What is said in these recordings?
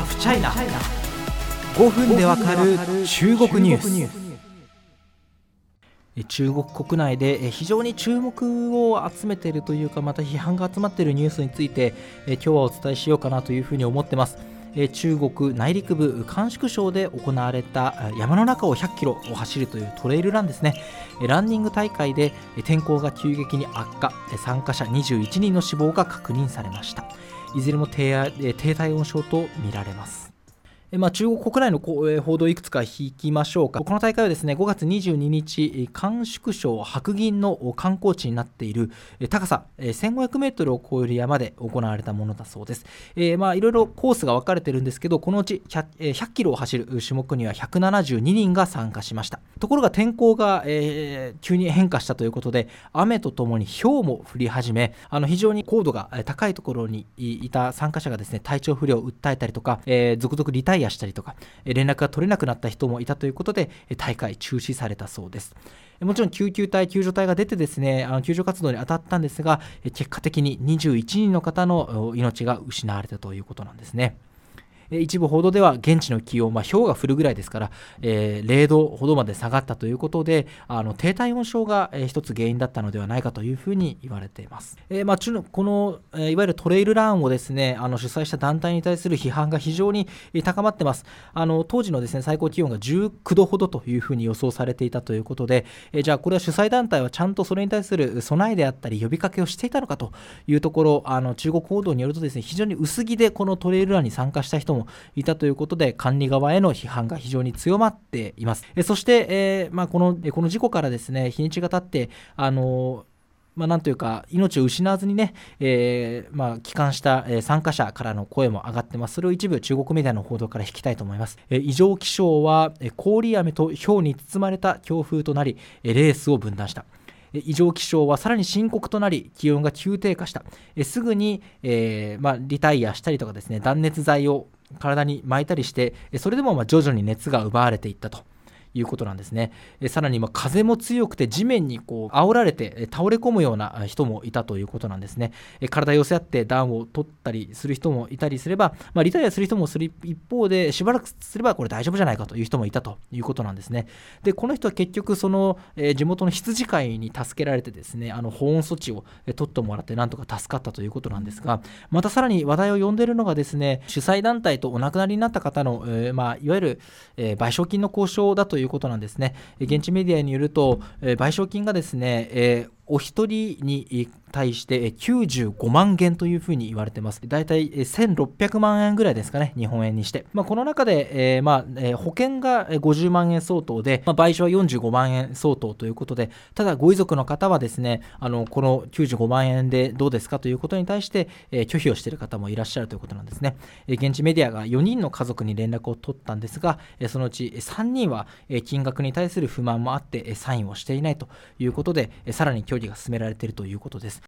ハフチャイナ5分でわかる中国ニュース。中国国内で非常に注目を集めているというかまた批判が集まっているニュースについて今日はお伝えしようかなというふうに思ってます。中国内陸部甘粛省で行われた山の中を100キロを走るというトレイルランですね。ランニング大会で天候が急激に悪化。参加者21人の死亡が確認されましたいずれも低低体温症とみられます。まあ、中国国内の報道いくつか引きましょうか。この大会はですね、5月22日、甘粛省白銀の観光地になっている高さ1500メートルを超える山で行われたものだそうです。えー、まあ、いろいろコースが分かれてるんですけど、このうち 100, 100キロを走る種目には172人が参加しました。ところが天候が、えー、急に変化したということで、雨とともに氷も降り始め、あの非常に高度が高いところにいた参加者がですね、体調不良を訴えたりとか、えー、続々リタイアイアしたりとか、連絡が取れなくなった人もいたということで、大会中止されたそうです。もちろん救急隊、救助隊が出てですね、あの救助活動に当たったんですが、結果的に21人の方の命が失われたということなんですね。一部報道では現地の気温、まあ、氷が降るぐらいですから、えー、0度ほどまで下がったということであの低体温症が、え、一つ原因だったのではないかというふうに言われています、えーまあ、この、えー、いわゆるトレイルランをですねあの主催した団体に対する批判が非常に高まってます。あの当時のですね最高気温が19度ほどというふうに予想されていたということで、えー、じゃあこれは主催団体はちゃんとそれに対する備えであったり呼びかけをしていたのかというところあの中国報道によるとですね非常に薄着でこのトレイルランに参加した人もいたということで管理側への批判が非常に強まっています。えそして、えー、まあ、このこの事故からですね日にちが経ってあのまあ、なんというか命を失わずにね、えー、まあ、帰還した、え参加者からの声も上がってます。それを一部中国メディアの報道から引きたいと思います。え異常気象は、え氷雨と氷に包まれた強風となり、えレースを分断した。異常気象はさらに深刻となり気温が急低下した。すぐに、えー、まあ、リタイアしたりとかですね断熱材を体に巻いたりしてそれでもま徐々に熱が奪われていったと。いうことなんですね。えさらに風も強くて地面にこう煽られて倒れ込むような人もいたということなんですね。え体寄せ合って暖を取ったりする人もいたりすれば、まあ、リタイアする人もする一方でしばらくすればこれ大丈夫じゃないかという人もいたということなんですね。でこの人は結局その、え地元の羊飼いに助けられてですねあの保温措置を取ってもらってなんとか助かったということなんですがまたさらに話題を呼んでいるのがですね主催団体とお亡くなりになった方の、えー、まあ、いわゆる、え、賠償金の交渉だといういうことなんですね。現地メディアによると、賠償金がですね、えーお一人に対して95万元というふうに言われてます。だいたい1600万円ぐらいですかね、日本円にして。まあ、この中で、えー、まあえー、保険が50万円相当で、まあ、賠償は45万円相当ということで、ただご遺族の方はですね、あのこの95万円でどうですかということに対して、えー、拒否をしている方もいらっしゃるということなんですね。え現地メディアが4人の家族に連絡を取ったんですが、えそのうち3人は金額に対する不満もあって、サインをしていないということで、さらに距離が進められているということです。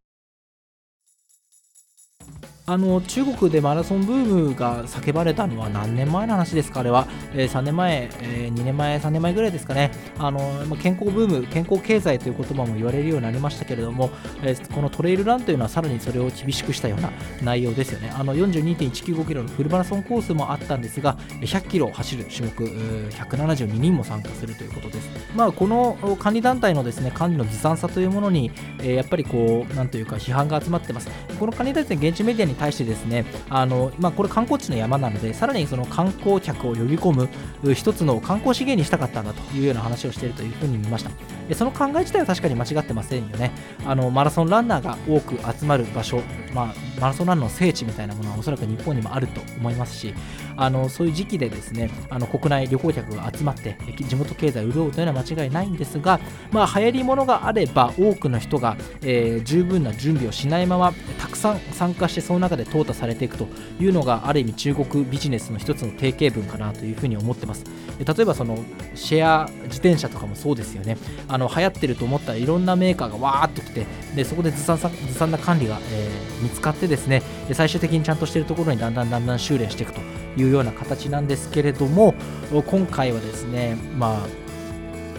あの中国でマラソンブームが叫ばれたのは何年前の話ですか、あれは、えー、3年前、えー、2年前、3年前ぐらいですかね、あのまあ健康ブーム、健康経済という言葉も言われるようになりましたけれども、えー、このトレイルランというのはさらにそれを厳しくしたような内容ですよね、あの42.195キロのフルマラソンコースもあったんですが、100キロ走る種目、172人も参加するということです。まあ、この管理団体のですね管理のずさんさというものに、えやっぱりこう、なんというか批判が集まってます。この管理団体、現地メディアに対してですねあの、まあ、これ観光地の山なのでさらにその観光客を呼び込む一つの観光資源にしたかったんだというような話をしているというふうに見ました。その考え自体は確かに間違ってませんよね。あのマラソンランナーが多く集まる場所、まあ、マラソンランナーの聖地みたいなものはおそらく日本にもあると思いますしあのそういう時期でですねあの国内旅行客が集まって地元経済を潤うというのは間違いないんですが、まあ、流行りものがあれば多くの人が、えー、十分な準備をしないままたくさん参加してその中で淘汰されていくというのがある意味中国ビジネスの一つの定型文かなというふうに思ってます。例えばそのシェア自転車とかもそうですよね。あの流行ってると思ったらいろんなメーカーがわーっと来てでそこでずさんずさんな管理が、えー、見つかってですね。最終的にちゃんとしているところにだんだんだんだん修練していくというような形なんですけれども今回はですねまあ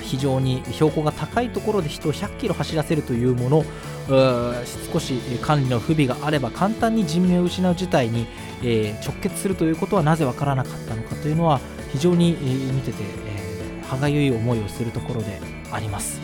非常に標高が高いところで人を100キロ走らせるというもの少し管理の不備があれば簡単に人命を失う事態に直結するということはなぜ分からなかったのかというのは非常に、見てて、歯がゆい思いをするところであります。